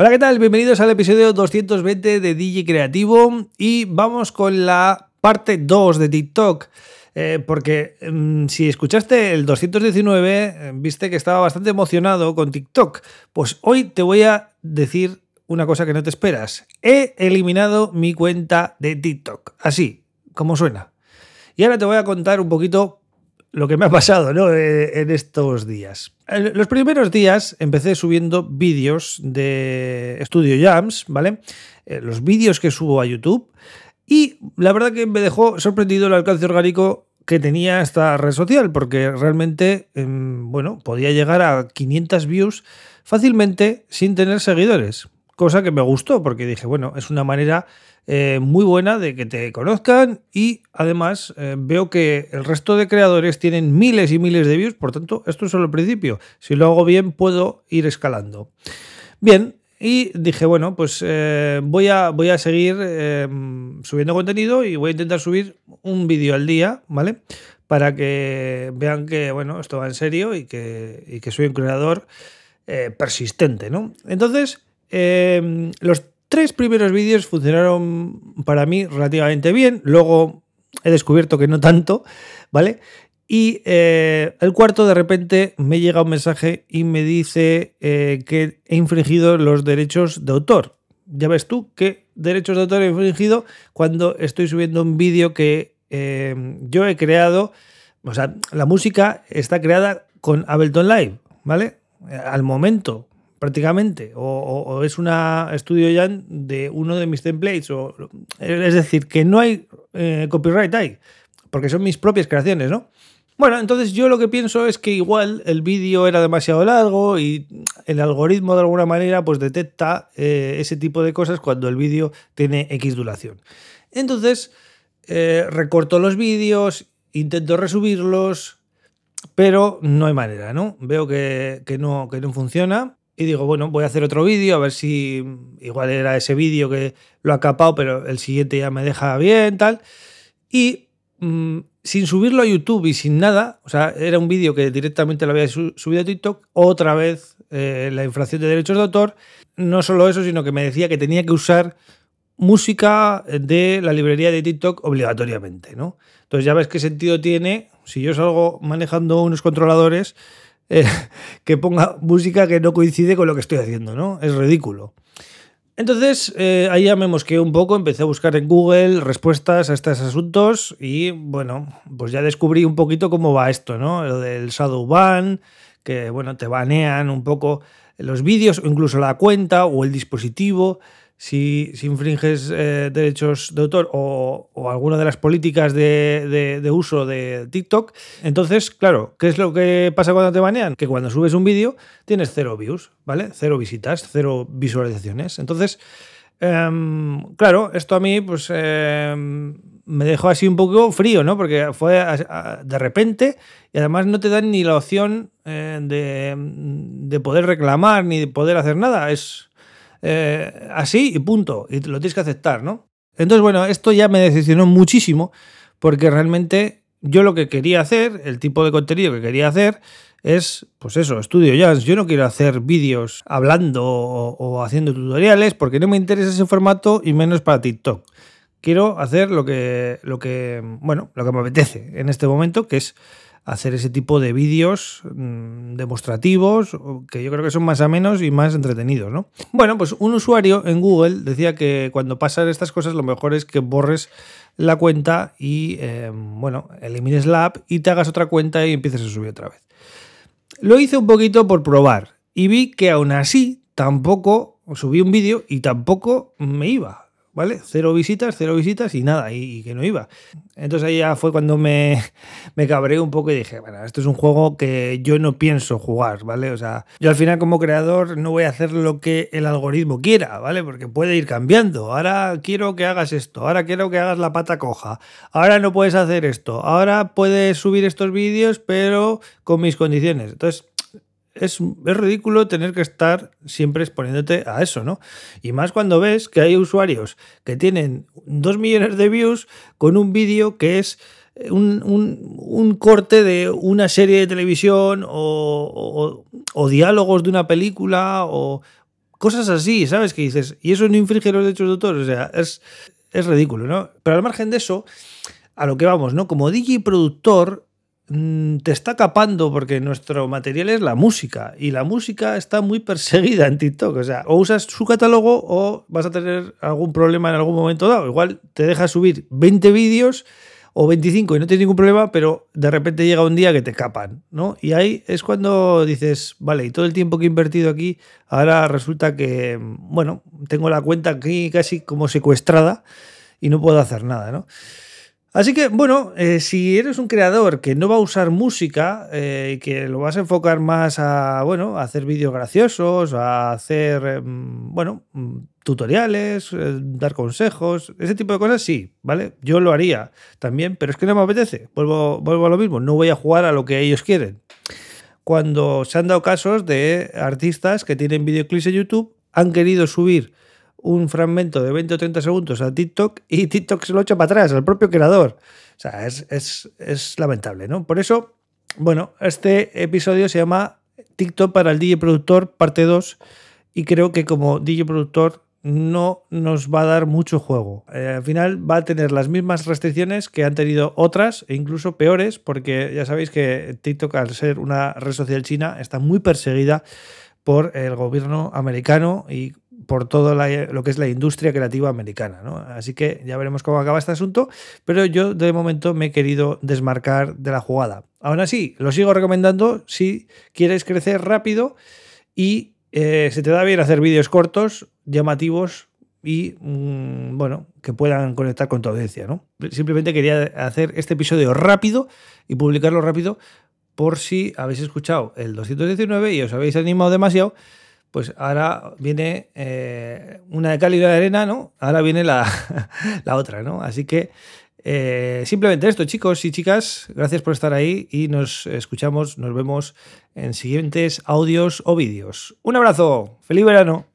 Hola, ¿qué tal? Bienvenidos al episodio 220 de DJ Creativo y vamos con la parte 2 de TikTok. Eh, porque mm, si escuchaste el 219, eh, viste que estaba bastante emocionado con TikTok. Pues hoy te voy a decir una cosa que no te esperas. He eliminado mi cuenta de TikTok. Así, como suena. Y ahora te voy a contar un poquito lo que me ha pasado ¿no? Eh, en estos días. Los primeros días empecé subiendo vídeos de Studio Jams, ¿vale? Eh, los vídeos que subo a YouTube. Y la verdad que me dejó sorprendido el alcance orgánico que tenía esta red social, porque realmente, em, bueno, podía llegar a 500 views fácilmente sin tener seguidores. Cosa que me gustó, porque dije, bueno, es una manera eh, muy buena de que te conozcan y además eh, veo que el resto de creadores tienen miles y miles de views, por tanto, esto es solo el principio. Si lo hago bien, puedo ir escalando. Bien, y dije, bueno, pues eh, voy, a, voy a seguir subiendo contenido y voy a intentar subir un vídeo al día, ¿vale? Para que vean que, bueno, esto va en serio y que, y que soy un creador persistente, ¿no? Entonces, los tres primeros vídeos funcionaron para mí relativamente bien. Luego he descubierto que no tanto, ¿vale? Y eh, el cuarto, de repente, me llega un mensaje y me dice eh, que he infringido los derechos de autor. Ya ves tú qué derechos de autor he infringido cuando estoy subiendo un vídeo que eh, yo he creado. O sea, la música está creada con Ableton Live, ¿vale? Al momento prácticamente, o, es una estudio ya de uno de mis templates, o, es decir, que no hay eh, copyright ahí, porque son mis propias creaciones, ¿no? Bueno, entonces yo lo que pienso es que igual el vídeo era demasiado largo y el algoritmo de alguna manera pues detecta eh, ese tipo de cosas cuando el vídeo tiene X duración. Entonces eh, recorto los vídeos, intento resubirlos, pero no hay manera, ¿no? Veo que, no, que no funciona y digo, bueno, voy a hacer otro vídeo, a ver si igual era ese vídeo que lo ha capado, pero el siguiente ya me deja bien, tal. Y mm, sin subirlo a YouTube y sin nada, o sea, era un vídeo que directamente lo había subido a TikTok, otra vez eh, la infracción de derechos de autor. No solo eso, sino que me decía que tenía que usar música de la librería de TikTok obligatoriamente, ¿no? Entonces ya ves qué sentido tiene si yo salgo manejando unos controladores eh, que ponga música que no coincide con lo que estoy haciendo, ¿no? Es ridículo. Entonces, eh, ahí ya me mosqueé un poco, empecé a buscar en Google respuestas a estos asuntos y, bueno, pues ya descubrí un poquito cómo va esto, ¿no? Lo del shadow ban, que, bueno, te banean un poco los vídeos o incluso la cuenta o el dispositivo si, infringes eh, derechos de autor o, alguna de las políticas de, uso de TikTok. Entonces, claro, ¿qué es lo que pasa cuando te banean? Que cuando subes un vídeo tienes cero views, ¿vale? Cero visitas, cero visualizaciones. Entonces, em, claro, esto a mí, pues. Em, me dejó así un poco frío, ¿no? Porque fue de repente y además no te dan ni la opción eh, de, de poder reclamar ni de poder hacer nada. Es, eh, así y punto. Y lo tienes que aceptar, ¿no? Entonces, bueno, esto ya me decepcionó muchísimo porque realmente yo lo que quería hacer, el tipo de contenido que quería hacer, es, pues eso, estudio jazz. Yo no quiero hacer vídeos hablando o, haciendo tutoriales porque no me interesa ese formato y menos para TikTok. Quiero hacer lo que, lo que, bueno, lo que me apetece en este momento, que es hacer ese tipo de vídeos mm, demostrativos que yo creo que son más amenos y más entretenidos, ¿no? Bueno, pues un usuario en Google decía que cuando pasan estas cosas lo mejor es que borres la cuenta y, em, bueno, elimines la app y te hagas otra cuenta y empieces a subir otra vez. Lo hice un poquito por probar y vi que aún así tampoco subí un vídeo y tampoco me iba. ¿Vale? Cero visitas, cero visitas y nada, y, que no iba. Entonces ahí ya fue cuando me, me cabré un poco y dije, bueno, esto es un juego que yo no pienso jugar, ¿vale? O sea, yo al final como creador no voy a hacer lo que el algoritmo quiera, ¿vale? Porque puede ir cambiando. Ahora quiero que hagas esto, ahora quiero que hagas la pata coja, ahora no puedes hacer esto, ahora puedes subir estos vídeos, pero con mis condiciones. Entonces, es, ridículo tener que estar siempre exponiéndote a eso, ¿no? Y más cuando ves que hay usuarios que tienen dos millones de views con un vídeo que es un, corte de una serie de televisión o, diálogos de una película o cosas así, ¿sabes? Que dices, y eso no infringe los derechos de autor, o sea, es, es ridículo, ¿no? Pero al margen de eso, a lo que vamos, ¿no? Como DJ productor, te está capando porque nuestro material es la música y la música está muy perseguida en TikTok. O sea, o usas su catálogo o vas a tener algún problema en algún momento dado. Igual te deja subir 20 vídeos o 25 y no tienes ningún problema, pero de repente llega un día que te capan, ¿no? Y ahí es cuando dices, vale, y todo el tiempo que he invertido aquí, ahora resulta que, bueno, tengo la cuenta aquí casi como secuestrada y no puedo hacer nada, ¿no? Así que, bueno, eh, si eres un creador que no va a usar música eh, y que lo vas a enfocar más a, bueno, a hacer vídeos graciosos, a hacer, em, bueno, mm, tutoriales, eh, dar consejos, ese tipo de cosas, sí, ¿vale? Yo lo haría también, pero es que no me apetece. Vuelvo, vuelvo a lo mismo, no voy a jugar a lo que ellos quieren. Cuando se han dado casos de artistas que tienen videoclips en YouTube, han querido subir un fragmento de 20 o 30 segundos a TikTok y TikTok se lo echa para atrás al propio creador. O sea, es, es, lamentable, ¿no? Por eso, bueno, este episodio se llama TikTok para el DJ productor, parte 2, y creo que como DJ productor no nos va a dar mucho juego. Eh, al final va a tener las mismas restricciones que han tenido otras e incluso peores, porque ya sabéis que TikTok, al ser una red social china, está muy perseguida por el gobierno americano y por todo lo que es la industria creativa americana. ¿no? Así que ya veremos cómo acaba este asunto, pero yo de momento me he querido desmarcar de la jugada. Aún así, lo sigo recomendando si quieres crecer rápido y eh, se te da bien hacer vídeos cortos, llamativos y mm, bueno, que puedan conectar con tu audiencia. Simplemente quería hacer este episodio rápido y publicarlo rápido por si habéis escuchado el 219 y os habéis animado demasiado pues ahora viene eh, una de cal y de arena, ¿no? Ahora viene la, otra, ¿no? Así que eh, simplemente esto, chicos y chicas, gracias por estar ahí y nos escuchamos, nos vemos en siguientes audios o vídeos. Un abrazo, feliz verano.